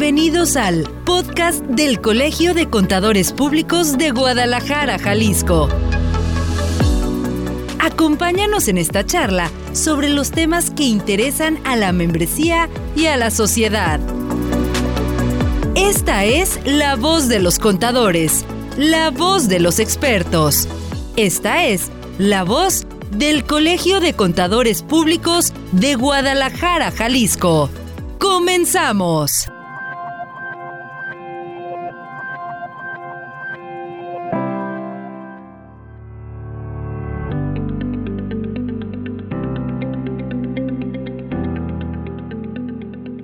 Bienvenidos al podcast del Colegio de Contadores Públicos de Guadalajara, Jalisco. Acompáñanos en esta charla sobre los temas que interesan a la membresía y a la sociedad. Esta es la voz de los contadores, la voz de los expertos. Esta es la voz del Colegio de Contadores Públicos de Guadalajara, Jalisco. ¡Comenzamos!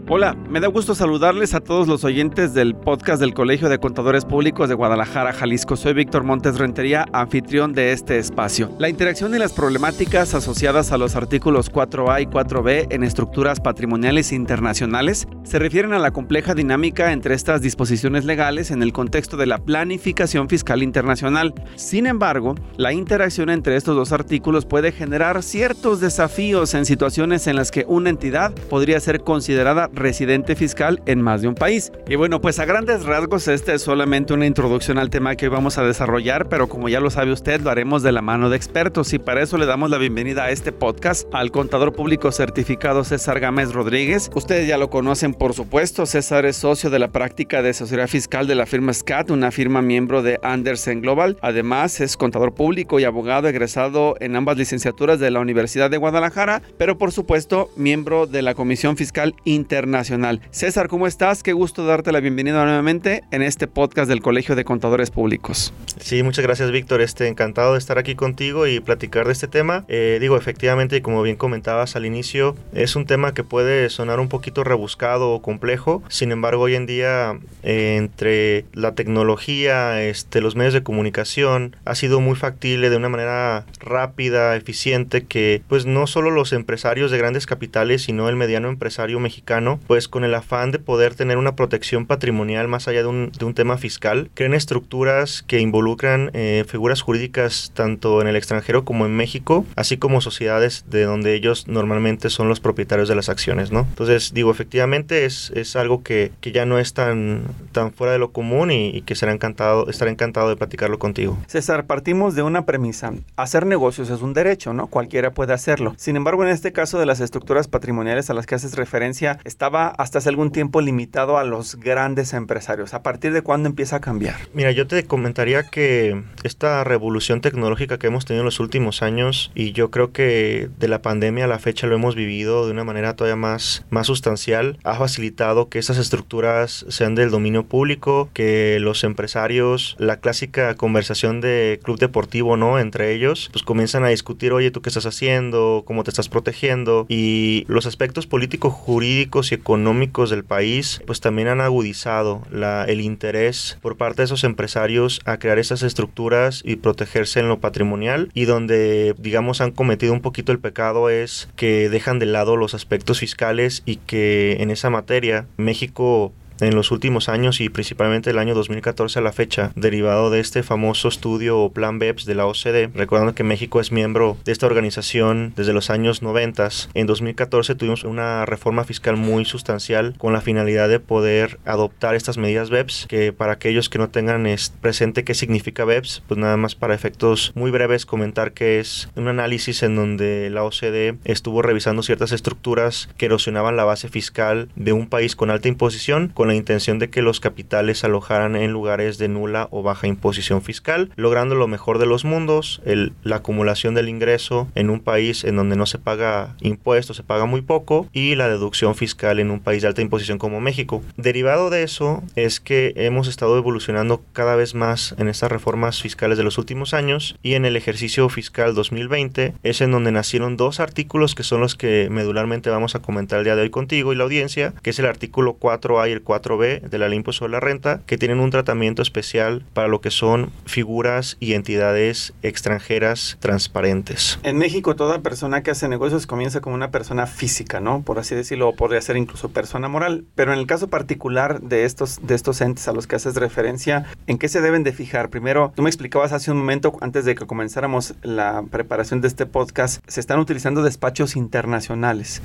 Hola, me da gusto saludarles a todos los oyentes del podcast del Colegio de Contadores Públicos de Guadalajara, Jalisco. Soy Víctor Montes Rentería, anfitrión de este espacio. La interacción y las problemáticas asociadas a los artículos 4A y 4B en estructuras patrimoniales internacionales se refieren a la compleja dinámica entre estas disposiciones legales en el contexto de la planificación fiscal internacional. Sin embargo, la interacción entre estos dos artículos puede generar ciertos desafíos en situaciones en las que una entidad podría ser considerada residente fiscal en más de un país. Y bueno, pues a grandes rasgos este es solamente una introducción al tema que hoy vamos a desarrollar, pero como ya lo sabe usted, lo haremos de la mano de expertos y para eso le damos la bienvenida a este podcast al contador público certificado César Gámez Rodríguez. Ustedes ya lo conocen por supuesto, César es socio de la práctica de asesoría fiscal de la firma SCAT, una firma miembro de Andersen Global. Además, es contador público y abogado egresado en ambas licenciaturas de la Universidad de Guadalajara, pero por supuesto, miembro de la Comisión Fiscal Internacional Nacional. César, ¿cómo estás? Qué gusto darte la bienvenida nuevamente en este podcast del Colegio de Contadores Públicos. Sí, muchas gracias Víctor, este, encantado de estar aquí contigo y platicar de este tema. Eh, digo, efectivamente, como bien comentabas al inicio, es un tema que puede sonar un poquito rebuscado o complejo, sin embargo hoy en día eh, entre la tecnología, este, los medios de comunicación, ha sido muy factible de una manera rápida, eficiente, que pues no solo los empresarios de grandes capitales, sino el mediano empresario mexicano pues con el afán de poder tener una protección patrimonial más allá de un, tema fiscal, creen estructuras que involucran eh, figuras jurídicas tanto en el extranjero como en México, así como sociedades de donde ellos normalmente son los propietarios de las acciones, ¿no? Entonces, digo, efectivamente es, es algo que, ya no es tan, tan fuera de lo común y, que será encantado, estaré encantado de platicarlo contigo. César, partimos de una premisa. Hacer negocios es un derecho, ¿no? Cualquiera puede hacerlo. Sin embargo, en este caso de las estructuras patrimoniales a las que haces referencia, está estaba hasta hace algún tiempo limitado a los grandes empresarios. ¿A partir de cuándo empieza a cambiar? Mira, yo te comentaría que esta revolución tecnológica que hemos tenido en los últimos años, y yo creo que de la pandemia a la fecha lo hemos vivido de una manera todavía más, más sustancial, ha facilitado que estas estructuras sean del dominio público, que los empresarios, la clásica conversación de club deportivo, ¿no? Entre ellos, pues comienzan a discutir, oye, ¿tú qué estás haciendo? ¿Cómo te estás protegiendo? Y los aspectos políticos, jurídicos y económicos del país, pues también han agudizado el interés por parte de esos empresarios a crear esas estructuras y protegerse en lo patrimonial. Y donde, digamos, han cometido un poquito el pecado es que dejan de lado los aspectos fiscales y que en esa materia México en los últimos años y principalmente el año 2014 a la fecha, derivado de este famoso estudio o plan BEPS de la OCDE, recordando que México es miembro de esta organización desde los años 90, en 2014 tuvimos una reforma fiscal muy sustancial con la finalidad de poder adoptar estas medidas BEPS, que para aquellos que no tengan presente qué significa BEPS, pues nada más para efectos muy breves comentar que es un análisis en donde la OCDE estuvo revisando ciertas estructuras que erosionaban la base fiscal de un país con alta imposición, con la intención de que los capitales se alojaran en lugares de nula o baja imposición fiscal, logrando lo mejor de los mundos, el, la acumulación del ingreso en un país en donde no se paga impuestos, se paga muy poco, y la deducción fiscal en un país de alta imposición como México. Derivado de eso es que hemos estado evolucionando cada vez más en estas reformas fiscales de los últimos años y en el ejercicio fiscal 2020 es en donde nacieron dos artículos que son los que medularmente vamos a comentar el día de hoy contigo y la audiencia, que es el artículo 4A y el 4 4B de la ley sobre la renta, que tienen un tratamiento especial para lo que son figuras y entidades extranjeras transparentes. En México, toda persona que hace negocios comienza como una persona física, ¿no? Por así decirlo, o podría ser incluso persona moral. Pero en el caso particular de estos, de estos entes a los que haces referencia, ¿en qué se deben de fijar? Primero, tú me explicabas hace un momento, antes de que comenzáramos la preparación de este podcast, se están utilizando despachos internacionales.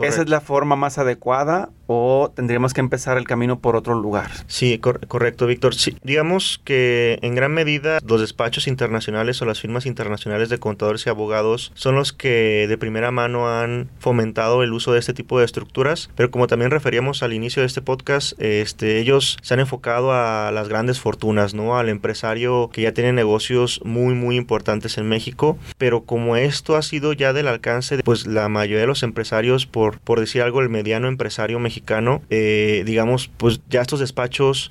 ¿Esa es la forma más adecuada o tendríamos que empezar el camino por otro lugar? Sí, correcto, Víctor. Sí, digamos que en gran medida los despachos internacionales o las firmas internacionales de contadores y abogados son los que de primera mano han fomentado el uso de este tipo de estructuras, pero como también referíamos al inicio de este podcast, este, ellos se han enfocado a las grandes fortunas, ¿no? Al empresario que ya tiene negocios muy, muy importantes en México, pero como esto ha sido ya del alcance de pues la mayoría de los empresarios, por, por decir algo, el mediano empresario mexicano, eh, digamos, pues ya estos despachos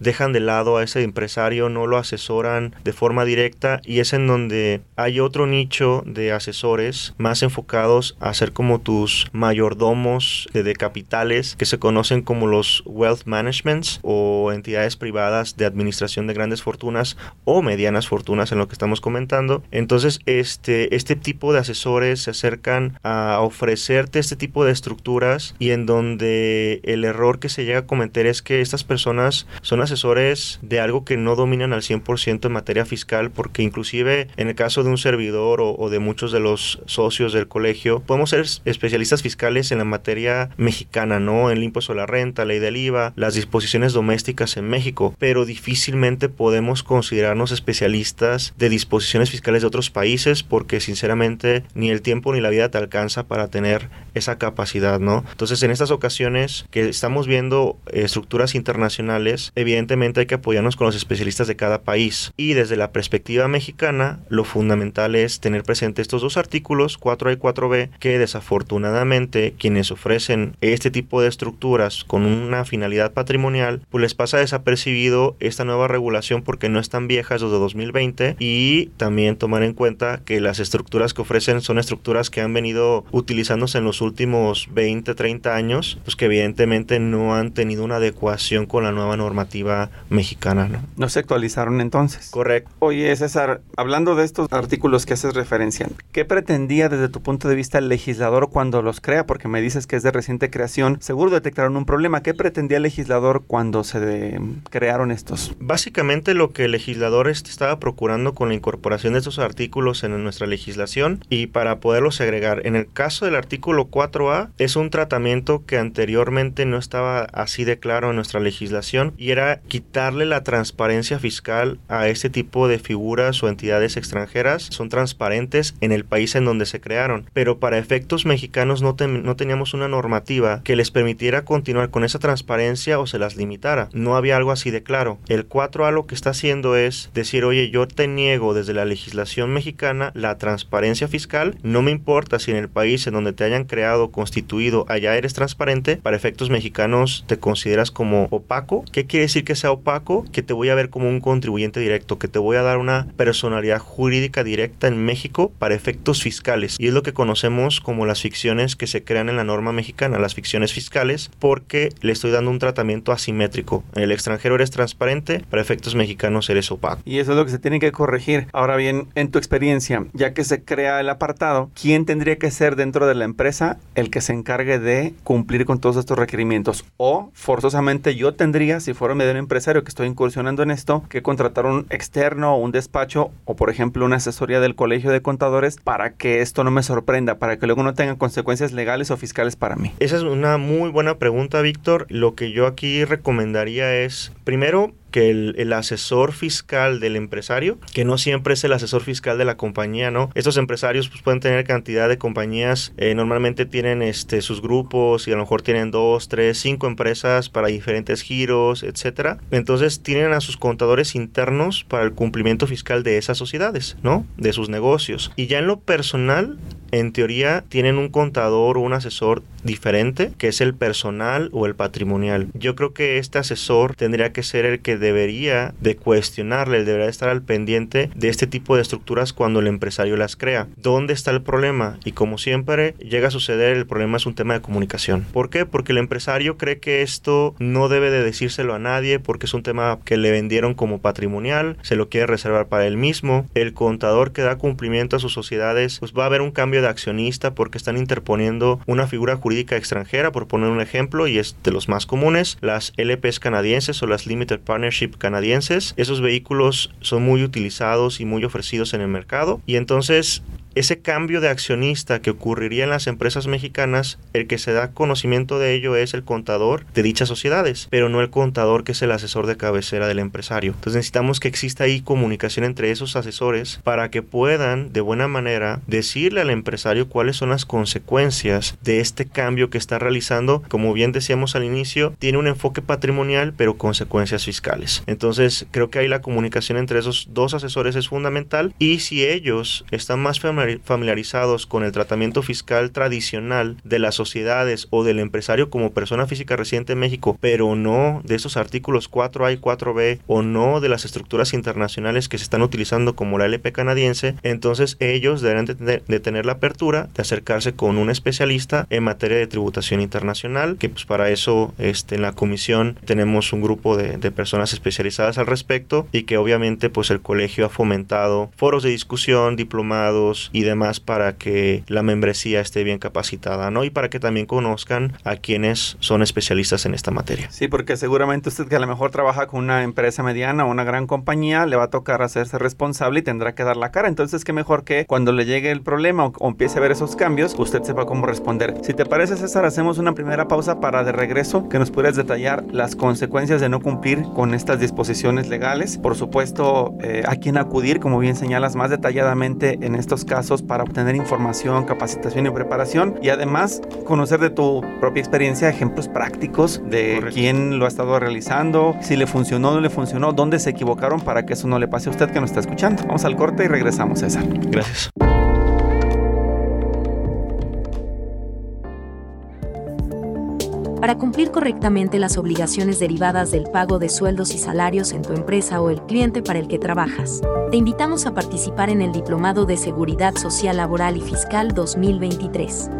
dejan de lado a ese empresario, no lo asesoran de forma directa y es en donde hay otro nicho de asesores más enfocados a ser como tus mayordomos de, de capitales que se conocen como los wealth managements o entidades privadas de administración de grandes fortunas o medianas fortunas en lo que estamos comentando. Entonces, este, este tipo de asesores se acercan a ofrecerte este tipo de estructuras y en donde el error que se llega a cometer es que estas personas son asesores de algo que no dominan al 100% en materia fiscal porque inclusive en el caso de un servidor o, de muchos de los socios del colegio podemos ser especialistas fiscales en la materia mexicana, ¿no? En el impuesto la renta, ley del IVA, las disposiciones domésticas en México, pero difícilmente podemos considerarnos especialistas de disposiciones fiscales de otros países porque sinceramente ni el tiempo ni la vida te alcanza para tener esa capacidad, ¿no? Entonces en estas ocasiones que estamos viendo estructuras internacionales, evidentemente hay que apoyarnos con los especialistas de cada país. Y desde la perspectiva mexicana lo fundamental es tener presente estos dos artículos 4A y 4B que desafortunadamente quienes ofrecen este tipo de estructuras con una finalidad patrimonial pues les pasa desapercibido esta nueva regulación porque no están viejas desde 2020 y también tomar en cuenta que las estructuras que ofrecen son estructuras que han venido utilizándose en los últimos 20, 30 años, pues que evidentemente no han tenido una adecuación con la nueva normativa mexicana. ¿no? no se actualizaron entonces. Correcto. Oye, César, hablando de estos artículos que haces referencia, ¿qué pretendía desde tu punto de vista el legislador cuando los crea? Porque me dices que es de reciente creación. Seguro detectaron un problema. ¿Qué pretendía el legislador cuando se crearon estos? Básicamente lo que el legislador estaba procurando con la incorporación de estos artículos en nuestra legislación y para poderlos agregar. En el caso del artículo 4A es un tratamiento que anteriormente no estaba así de claro en nuestra legislación y era quitarle la transparencia fiscal a este tipo de figuras o entidades extranjeras. Son transparentes en el país en donde se crearon, pero para efectos mexicanos no, no teníamos una normativa que les permitiera continuar con esa transparencia o se las limitara. No había algo así de claro. El 4A lo que está haciendo es decir, oye, yo te niego desde la legislación mexicana la transparencia fiscal, no me importa si en el país en donde te hayan creado, constituido, allá eres transparente, para efectos mexicanos te consideras como opaco. ¿Qué quiere decir que sea opaco? Que te voy a ver como un contribuyente directo, que te voy a dar una personalidad jurídica directa en México para efectos fiscales. Y es lo que conocemos como las ficciones que se crean en la norma mexicana, las ficciones fiscales, porque le estoy dando un tratamiento asimétrico. En el extranjero eres transparente, para efectos mexicanos eres opaco. Y eso es lo que se tiene que corregir. Ahora bien, en tu experiencia, ya que se crea el apartado, ¿quién tendría que ser dentro de la empresa el que se encargue de cumplir con todos estos requerimientos? O forzosamente yo tendría, si fuera medio empresario que estoy incursionando en esto, que contratar un externo o un despacho o por ejemplo una asesoría del colegio de contadores para que esto no me sorprenda, para que luego no tenga consecuencias legales o fiscales para mí. Esa es una muy buena pregunta, Víctor. Lo que yo aquí recomendaría es, primero, que el, asesor fiscal del empresario, que no siempre es el asesor fiscal de la compañía, ¿no? Estos empresarios pues, pueden tener cantidad de compañías, eh, normalmente tienen este, sus grupos y a lo mejor tienen dos, tres, cinco empresas para diferentes giros, etcétera. Entonces tienen a sus contadores internos para el cumplimiento fiscal de esas sociedades, ¿no? De sus negocios. Y ya en lo personal, en teoría tienen un contador o un asesor diferente, que es el personal o el patrimonial. Yo creo que este asesor tendría que ser el que debería de cuestionarle, debería estar al pendiente de este tipo de estructuras cuando el empresario las crea. ¿Dónde está el problema? Y como siempre llega a suceder, el problema es un tema de comunicación. ¿Por qué? Porque el empresario cree que esto no debe de decírselo a nadie porque es un tema que le vendieron como patrimonial, se lo quiere reservar para él mismo. El contador que da cumplimiento a sus sociedades, pues va a haber un cambio de accionista porque están interponiendo una figura jurídica extranjera, por poner un ejemplo, y es de los más comunes, las LPs canadienses o las Limited Canadienses. Esos vehículos son muy utilizados y muy ofrecidos en el mercado y entonces ese cambio de accionista que ocurriría en las empresas mexicanas, el que se da conocimiento de ello es el contador de dichas sociedades, pero no el contador que es el asesor de cabecera del empresario. Entonces necesitamos que exista ahí comunicación entre esos asesores para que puedan de buena manera decirle al empresario cuáles son las consecuencias de este cambio que está realizando. Como bien decíamos al inicio, tiene un enfoque patrimonial, pero consecuencias fiscales. Entonces creo que ahí la comunicación entre esos dos asesores es fundamental y si ellos están más familiarizados con el tratamiento fiscal tradicional de las sociedades o del empresario como persona física residente en México, pero no de esos artículos 4A y 4B o no de las estructuras internacionales que se están utilizando como la LP canadiense, entonces ellos deberán de tener, la apertura de acercarse con un especialista en materia de tributación internacional, que pues para eso este, en la comisión tenemos un grupo de, de personas especializadas al respecto y que obviamente pues el colegio ha fomentado foros de discusión, diplomados y demás para que la membresía esté bien capacitada, ¿no? Y para que también conozcan a quienes son especialistas en esta materia. Sí, porque seguramente usted que a lo mejor trabaja con una empresa mediana o una gran compañía, le va a tocar hacerse responsable y tendrá que dar la cara. Entonces, qué mejor que cuando le llegue el problema o, empiece a ver esos cambios, usted sepa cómo responder. Si te parece, César, hacemos una primera pausa para de regreso que nos puedas detallar las consecuencias de no cumplir con estas disposiciones legales. Por supuesto, eh, a quién acudir, como bien señalas más detalladamente en estos casos para obtener información, capacitación y preparación y además conocer de tu propia experiencia ejemplos prácticos de quién lo ha estado realizando, si le funcionó o no le funcionó, dónde se equivocaron para que eso no le pase a usted que nos está escuchando. Vamos al corte y regresamos, César. Gracias. Para cumplir correctamente las obligaciones derivadas del pago de sueldos y salarios en tu empresa o el cliente para el que trabajas, te invitamos a participar en el Diplomado de Seguridad Social Laboral y Fiscal 2023.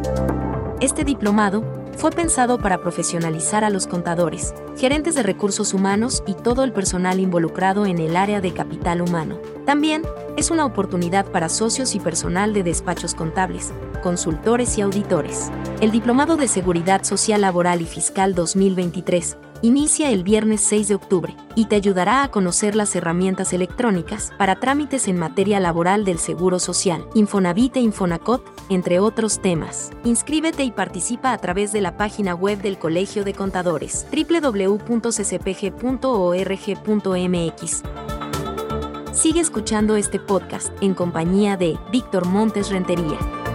Este diplomado fue pensado para profesionalizar a los contadores, gerentes de recursos humanos y todo el personal involucrado en el área de capital humano. También es una oportunidad para socios y personal de despachos contables, consultores y auditores. El Diplomado de Seguridad Social Laboral y Fiscal 2023 inicia el viernes 6 de octubre y te ayudará a conocer las herramientas electrónicas para trámites en materia laboral del Seguro Social, Infonavit e Infonacot, entre otros temas. Inscríbete y participa a través de la página web del Colegio de Contadores, www.ccpg.org.mx. Sigue escuchando este podcast en compañía de Víctor Montes Rentería.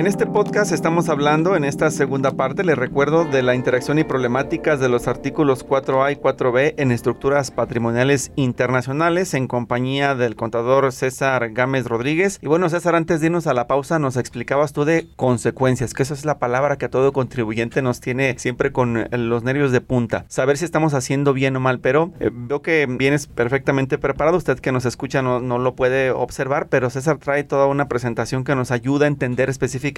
En este podcast estamos hablando, en esta segunda parte, les recuerdo de la interacción y problemáticas de los artículos 4A y 4B en estructuras patrimoniales internacionales en compañía del contador César Gámez Rodríguez. Y bueno, César, antes de irnos a la pausa, nos explicabas tú de consecuencias, que esa es la palabra que a todo contribuyente nos tiene siempre con los nervios de punta. Saber si estamos haciendo bien o mal, pero eh, veo que vienes perfectamente preparado. Usted que nos escucha no, no lo puede observar, pero César trae toda una presentación que nos ayuda a entender específicamente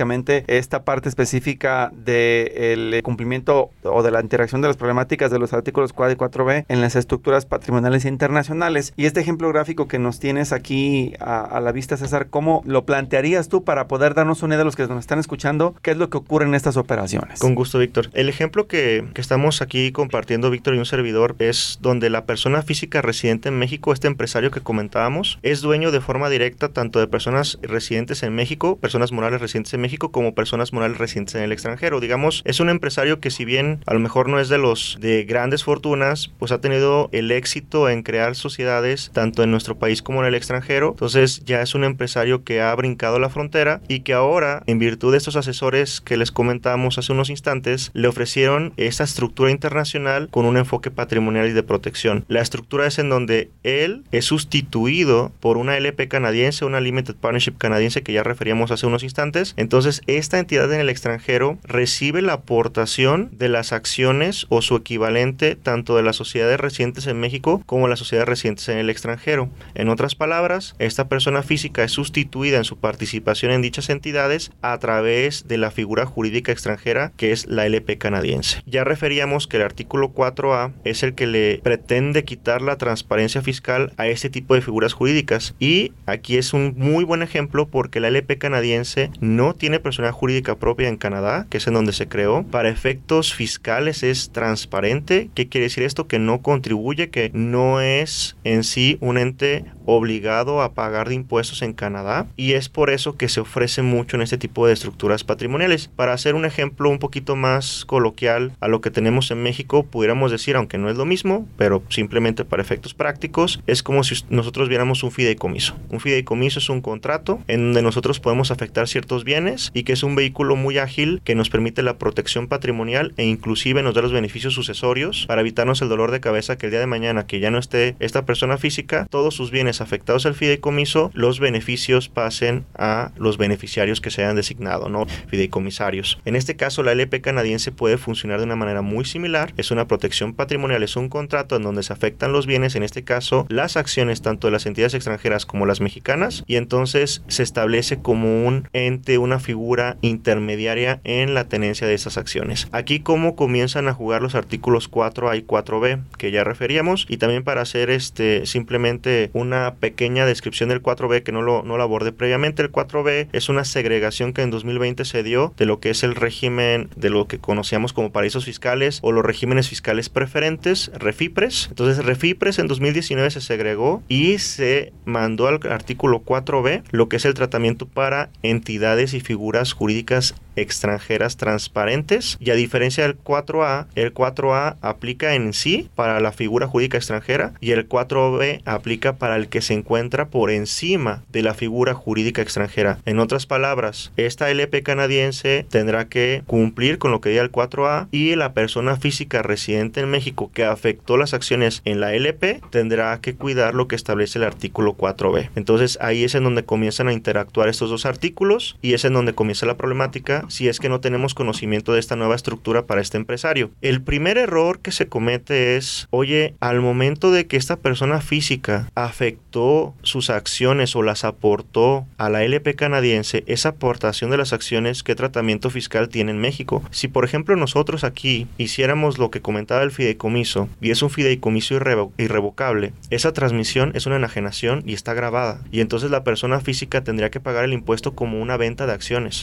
esta parte específica del cumplimiento o de la interacción de las problemáticas de los artículos 4 y 4b en las estructuras patrimoniales internacionales. Y este ejemplo gráfico que nos tienes aquí a, la vista, César, ¿cómo lo plantearías tú para poder darnos una idea de los que nos están escuchando? ¿Qué es lo que ocurre en estas operaciones? Con gusto, Víctor. El ejemplo que, que estamos aquí compartiendo, Víctor y un servidor, es donde la persona física residente en México, este empresario que comentábamos, es dueño de forma directa tanto de personas residentes en México, personas morales residentes en México como personas morales residentes en el extranjero. Digamos, es un empresario que si bien a lo mejor no es de los de grandes fortunas, pues ha tenido el éxito en crear sociedades tanto en nuestro país como en el extranjero. Entonces ya es un empresario que ha brincado la frontera y que ahora, en virtud de estos asesores que les comentamos hace unos instantes, le ofrecieron esa estructura internacional con un enfoque patrimonial y de protección. La estructura es en donde él es sustituido por una LP canadiense, una Limited Partnership canadiense que ya referíamos hace unos instantes. Entonces, esta entidad en el extranjero recibe la aportación de las acciones o su equivalente tanto de las sociedades residentes en México como las sociedades residentes en el extranjero. En otras palabras, esta persona física es sustituida en su participación en dichas entidades a través de la figura jurídica extranjera que es la LP canadiense. Ya referíamos que el artículo 4A es el que le pretende quitar la transparencia fiscal a este tipo de figuras jurídicas y aquí es un muy buen ejemplo porque la LP canadiense no tiene personalidad jurídica propia en Canadá, que es en donde se creó, para efectos fiscales es transparente. ¿Qué quiere decir esto? Que no contribuye, que no es en sí un ente obligado a pagar de impuestos en Canadá y es por eso que se ofrece mucho en este tipo de estructuras patrimoniales. Para hacer un ejemplo un poquito más coloquial a lo que tenemos en México, pudiéramos decir, aunque no es lo mismo, pero simplemente para efectos prácticos, es como si nosotros viéramos un fideicomiso. Un fideicomiso es un contrato en donde nosotros podemos afectar ciertos bienes y que es un vehículo muy ágil que nos permite la protección patrimonial e inclusive nos da los beneficios sucesorios para evitarnos el dolor de cabeza que el día de mañana que ya no esté esta persona física, todos sus bienes afectados al fideicomiso, los beneficios pasen a los beneficiarios que se hayan designado, ¿no? Fideicomisarios. En este caso, la LP canadiense puede funcionar de una manera muy similar. Es una protección patrimonial, es un contrato en donde se afectan los bienes, en este caso, las acciones tanto de las entidades extranjeras como las mexicanas, y entonces se establece como un ente, una figura intermediaria en la tenencia de esas acciones. Aquí cómo comienzan a jugar los artículos 4A y 4B que ya referíamos y también para hacer este simplemente una pequeña descripción del 4B que no lo, no lo abordé previamente. El 4B es una segregación que en 2020 se dio de lo que es el régimen de lo que conocíamos como paraísos fiscales o los regímenes fiscales preferentes, REFIPRES. Entonces REFIPRES en 2019 se segregó y se mandó al artículo 4B lo que es el tratamiento para entidades y figuras jurídicas extranjeras transparentes y a diferencia del 4A, el 4A aplica en sí para la figura jurídica extranjera y el 4B aplica para el que se encuentra por encima de la figura jurídica extranjera. En otras palabras, esta LP canadiense tendrá que cumplir con lo que diga el 4A y la persona física residente en México que afectó las acciones en la LP tendrá que cuidar lo que establece el artículo 4B. Entonces ahí es en donde comienzan a interactuar estos dos artículos y es en donde comienza la problemática si es que no tenemos conocimiento de esta nueva estructura para este empresario. El primer error que se comete es, oye, al momento de que esta persona física afectó sus acciones o las aportó a la LP canadiense, esa aportación de las acciones, ¿qué tratamiento fiscal tiene en México? Si por ejemplo nosotros aquí hiciéramos lo que comentaba el fideicomiso y es un fideicomiso irrevocable, esa transmisión es una enajenación y está grabada y entonces la persona física tendría que pagar el impuesto como una venta de acciones.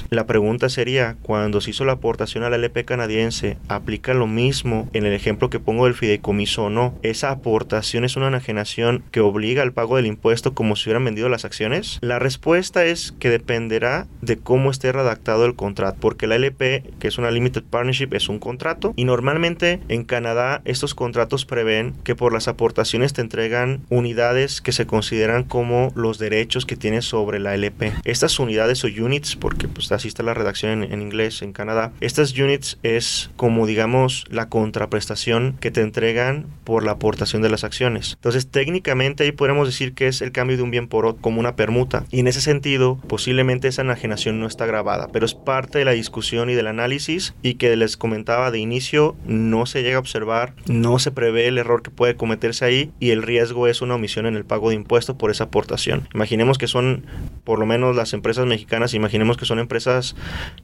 La pregunta sería cuando se hizo la aportación a la LP canadiense, ¿aplica lo mismo en el ejemplo que pongo del fideicomiso o no? ¿Esa aportación es una enajenación que obliga al pago del impuesto como si hubieran vendido las acciones? La respuesta es que dependerá de cómo esté redactado el contrato, porque la LP, que es una Limited Partnership, es un contrato y normalmente en Canadá estos contratos prevén que por las aportaciones te entregan unidades que se consideran como los derechos que tienes sobre la LP. Estas unidades o units, porque pues así está la redacción en, inglés en Canadá. Estas units es como digamos la contraprestación que te entregan por la aportación de las acciones. Entonces técnicamente ahí podemos decir que es el cambio de un bien por otro como una permuta. Y en ese sentido posiblemente esa enajenación no está grabada, pero es parte de la discusión y del análisis y que les comentaba de inicio no se llega a observar, no se prevé el error que puede cometerse ahí y el riesgo es una omisión en el pago de impuestos por esa aportación. Imaginemos que son por lo menos las empresas mexicanas, imaginemos que son empresas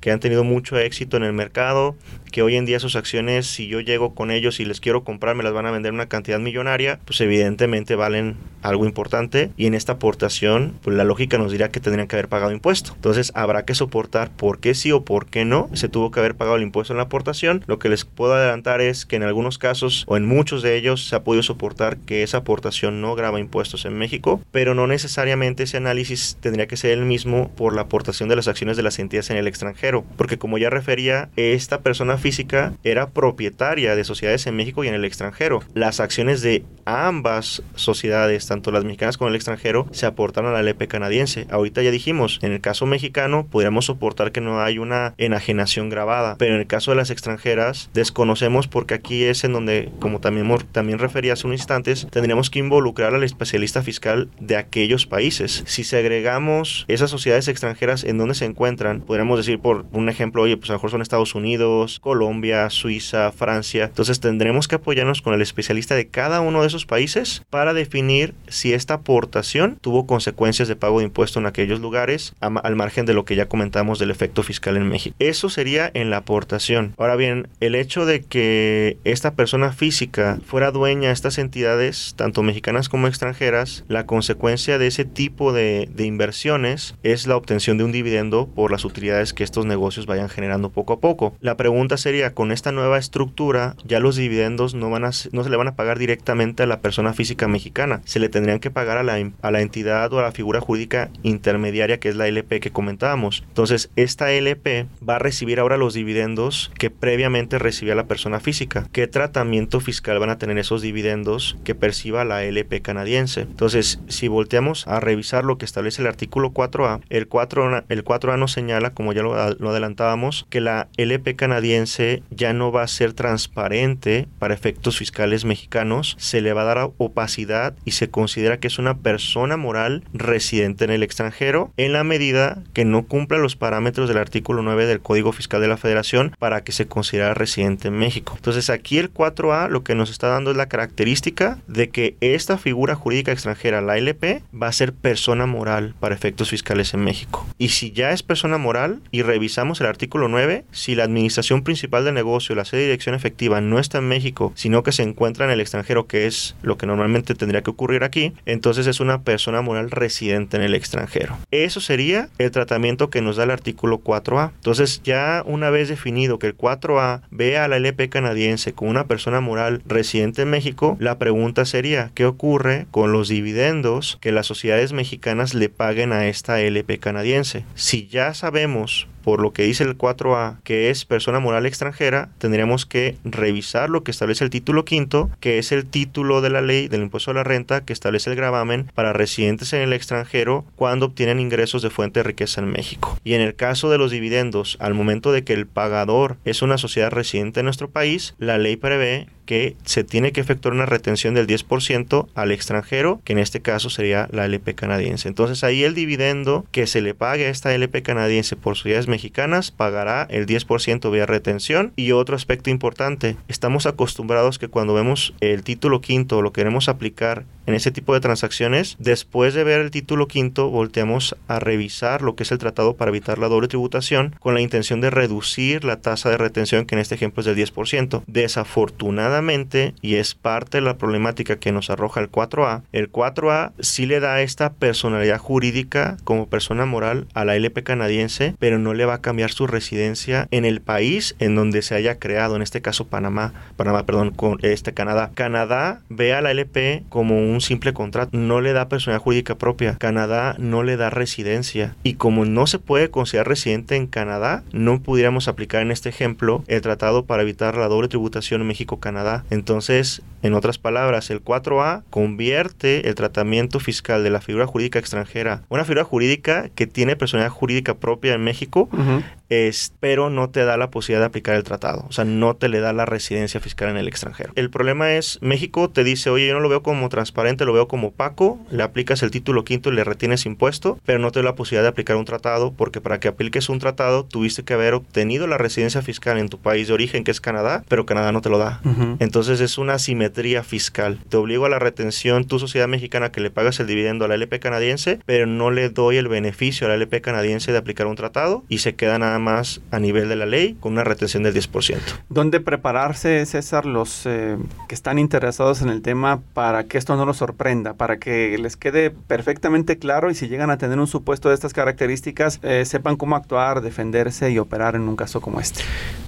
que han tenido mucho éxito en el mercado, que hoy en día sus acciones, si yo llego con ellos y les quiero comprar, me las van a vender una cantidad millonaria, pues evidentemente valen algo importante y en esta aportación, pues la lógica nos dirá que tendrían que haber pagado impuesto. Entonces habrá que soportar por qué sí o por qué no se tuvo que haber pagado el impuesto en la aportación. Lo que les puedo adelantar es que en algunos casos o en muchos de ellos se ha podido soportar que esa aportación no graba impuestos en México, pero no necesariamente ese análisis tendría que ser el mismo por la aportación de las acciones de las entidades en el extranjero porque como ya refería, esta persona física era propietaria de sociedades en México y en el extranjero. Las acciones de ambas sociedades, tanto las mexicanas como el extranjero, se aportaron a la LP canadiense. Ahorita ya dijimos, en el caso mexicano podríamos soportar que no hay una enajenación grabada, pero en el caso de las extranjeras desconocemos porque aquí es en donde, como también, también refería hace unos instantes, tendríamos que involucrar al especialista fiscal de aquellos países. Si segregamos esas sociedades extranjeras en donde se encuentran, podríamos decir por un ejemplo, oye, pues a lo mejor son Estados Unidos, Colombia, Suiza, Francia. Entonces tendremos que apoyarnos con el especialista de cada uno de esos países para definir si esta aportación tuvo consecuencias de pago de impuesto en aquellos lugares, al margen de lo que ya comentamos del efecto fiscal en México. Eso sería en la aportación. Ahora bien, el hecho de que esta persona física fuera dueña de estas entidades, tanto mexicanas como extranjeras, la consecuencia de ese tipo de, de inversiones es la obtención de un dividendo por las utilidades que estos negocios vayan generando poco a poco. La pregunta sería, con esta nueva estructura, ya los dividendos no, van a, no se le van a pagar directamente a la persona física mexicana, se le tendrían que pagar a la, a la entidad o a la figura jurídica intermediaria que es la LP que comentábamos. Entonces, esta LP va a recibir ahora los dividendos que previamente recibía la persona física. ¿Qué tratamiento fiscal van a tener esos dividendos que perciba la LP canadiense? Entonces, si volteamos a revisar lo que establece el artículo 4A, el 4A, el 4A nos señala, como ya lo, lo adelantábamos, que la LP canadiense ya no va a ser transparente para efectos fiscales mexicanos, se le va a dar opacidad y se considera que es una persona moral residente en el extranjero en la medida que no cumpla los parámetros del artículo 9 del Código Fiscal de la Federación para que se considere residente en México. Entonces aquí el 4A lo que nos está dando es la característica de que esta figura jurídica extranjera, la LP, va a ser persona moral para efectos fiscales en México. Y si ya es persona moral y revisamos el artículo 9, si la administración principal del negocio, la sede de dirección efectiva no está en México, sino que se encuentra en el extranjero, que es lo que normalmente tendría que ocurrir aquí, entonces es una persona moral residente en el extranjero. Eso sería el tratamiento que nos da el artículo 4A. Entonces ya una vez definido que el 4A ve a la LP canadiense como una persona moral residente en México, la pregunta sería, ¿qué ocurre con los dividendos que las sociedades mexicanas le paguen a esta LP canadiense? Si ya sabemos por lo que dice el 4A, que es persona moral extranjera, tendríamos que revisar lo que establece el título quinto, que es el título de la ley del impuesto a la renta que establece el gravamen para residentes en el extranjero cuando obtienen ingresos de fuente de riqueza en México. Y en el caso de los dividendos, al momento de que el pagador es una sociedad residente en nuestro país, la ley prevé que se tiene que efectuar una retención del 10% al extranjero, que en este caso sería la LP canadiense. Entonces ahí el dividendo que se le pague a esta LP canadiense por sociedades mexicanas pagará el 10% vía retención. Y otro aspecto importante, estamos acostumbrados que cuando vemos el título quinto lo queremos aplicar en ese tipo de transacciones, después de ver el título quinto, volteamos a revisar lo que es el tratado para evitar la doble tributación con la intención de reducir la tasa de retención, que en este ejemplo es del 10%. Desafortunadamente, y es parte de la problemática que nos arroja el 4A, el 4A sí le da esta personalidad jurídica como persona moral a la LP canadiense, pero no le va a cambiar su residencia en el país en donde se haya creado, en este caso Panamá, Panamá, perdón, con este Canadá. Canadá ve a la LP como un simple contrato, no le da personalidad jurídica propia. Canadá no le da residencia. Y como no se puede considerar residente en Canadá, no pudiéramos aplicar en este ejemplo el tratado para evitar la doble tributación en México-Canadá. Entonces, en otras palabras, el 4A convierte el tratamiento fiscal de la figura jurídica extranjera, una figura jurídica que tiene personalidad jurídica propia en México, Mm-hmm. Es, pero no te da la posibilidad de aplicar el tratado. O sea, no te le da la residencia fiscal en el extranjero. El problema es, México te dice, oye, yo no lo veo como transparente, lo veo como opaco, le aplicas el título quinto y le retienes impuesto, pero no te da la posibilidad de aplicar un tratado, porque para que apliques un tratado tuviste que haber obtenido la residencia fiscal en tu país de origen, que es Canadá, pero Canadá no te lo da. Entonces es una simetría fiscal. Te obligo a la retención, tu sociedad mexicana, que le pagas el dividendo a la LP canadiense, pero no le doy el beneficio a la LP canadiense de aplicar un tratado y se queda nada más a nivel de la ley con una retención del 10%. ¿Dónde prepararse, César, los eh, que están interesados en el tema para que esto no los sorprenda, para que les quede perfectamente claro y si llegan a tener un supuesto de estas características, eh, sepan cómo actuar, defenderse y operar en un caso como este?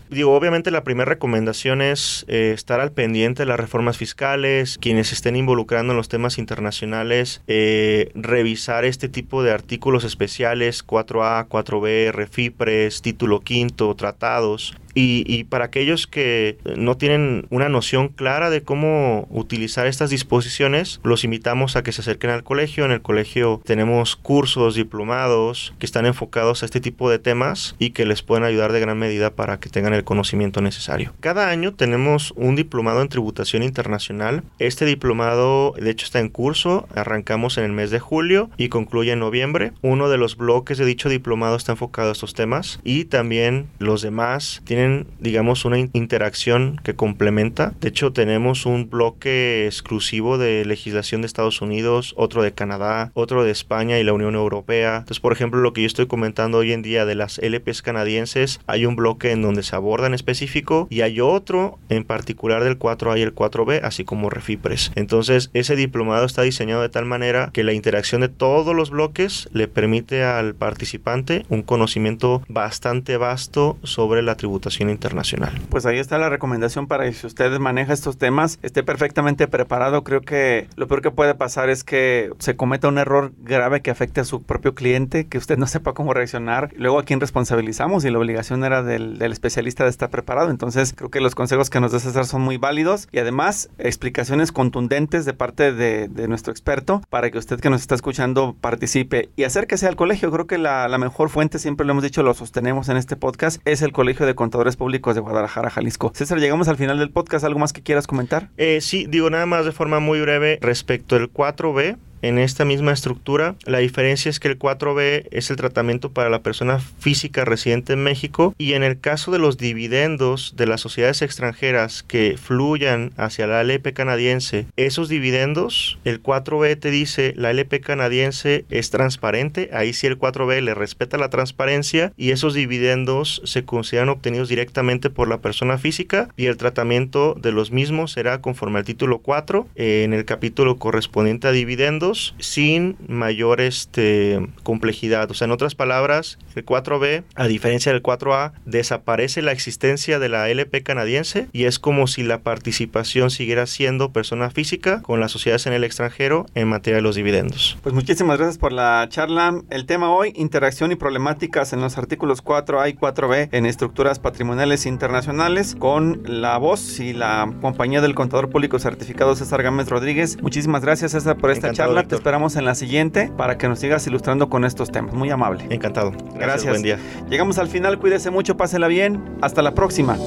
Digo, obviamente la primera recomendación es eh, estar al pendiente de las reformas fiscales, quienes estén involucrando en los temas internacionales, eh, revisar este tipo de artículos especiales, 4A, 4B, refipres, título quinto, tratados, y, para aquellos que no tienen una noción clara de cómo utilizar estas disposiciones, los invitamos a que se acerquen al colegio. En el colegio tenemos cursos, diplomados que están enfocados a este tipo de temas y que les pueden ayudar de gran medida para que tengan el conocimiento necesario. Cada año tenemos un diplomado en tributación internacional. Este diplomado, de hecho, está en curso. Arrancamos en el mes de julio y concluye en noviembre. Uno de los bloques de dicho diplomado está enfocado a estos temas y también los demás tienen tienen, digamos, una interacción que complementa. De hecho, tenemos un bloque exclusivo de legislación de Estados Unidos, otro de Canadá, otro de España y la Unión Europea. Entonces, por ejemplo, lo que yo estoy comentando hoy en día de las LPs canadienses, hay un bloque en donde se aborda en específico y hay otro en particular del 4A y el 4B, así como Refipres. Entonces, ese diplomado está diseñado de tal manera que la interacción de todos los bloques le permite al participante un conocimiento bastante vasto sobre la tributación internacional. Pues ahí está la recomendación para que si usted maneja estos temas, esté perfectamente preparado. Creo que lo peor que puede pasar es que se cometa un error grave que afecte a su propio cliente, que usted no sepa cómo reaccionar. Luego a quién responsabilizamos y la obligación era del, especialista de estar preparado. Entonces creo que los consejos que nos da César son muy válidos y además explicaciones contundentes de parte de, nuestro experto para que usted que nos está escuchando participe y acérquese al colegio. Creo que la, la mejor fuente, siempre lo hemos dicho, lo sostenemos en este podcast, es el Colegio de Contadores Públicos de Guadalajara, Jalisco. César, llegamos al final del podcast. ¿Algo más que quieras comentar? Eh, sí, digo nada más de forma muy breve respecto al 4B en esta misma estructura. La diferencia es que el 4B es el tratamiento para la persona física residente en México y en el caso de los dividendos de las sociedades extranjeras que fluyan hacia la LP canadiense, esos dividendos, el 4B te dice la LP canadiense es transparente, ahí sí el 4B le respeta la transparencia y esos dividendos se consideran obtenidos directamente por la persona física y el tratamiento de los mismos será conforme al título 4 en el capítulo correspondiente a dividendos sin mayor este, complejidad. O sea, en otras palabras, el 4B, a diferencia del 4A, desaparece la existencia de la LP canadiense y es como si la participación siguiera siendo persona física con las sociedades en el extranjero en materia de los dividendos. Pues muchísimas gracias por la charla. El tema hoy, interacción y problemáticas en los artículos 4A y 4B en estructuras patrimoniales internacionales con la voz y la compañía del contador público certificado César Gámez Rodríguez. Muchísimas gracias César por esta charla. Te esperamos en la siguiente para que nos sigas ilustrando con estos temas. Muy amable. Encantado. Gracias. Gracias. Buen día. Llegamos al final. Cuídese mucho. Pásela bien. Hasta la próxima.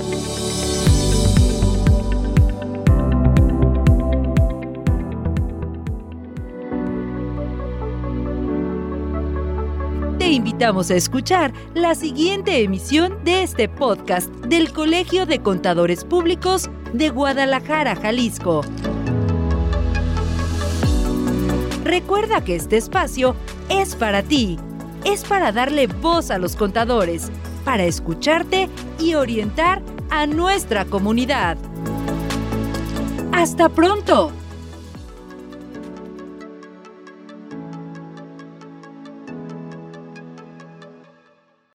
Te invitamos a escuchar la siguiente emisión de este podcast del Colegio de Contadores Públicos de Guadalajara, Jalisco. Recuerda que este espacio es para ti, es para darle voz a los contadores, para escucharte y orientar a nuestra comunidad. ¡Hasta pronto!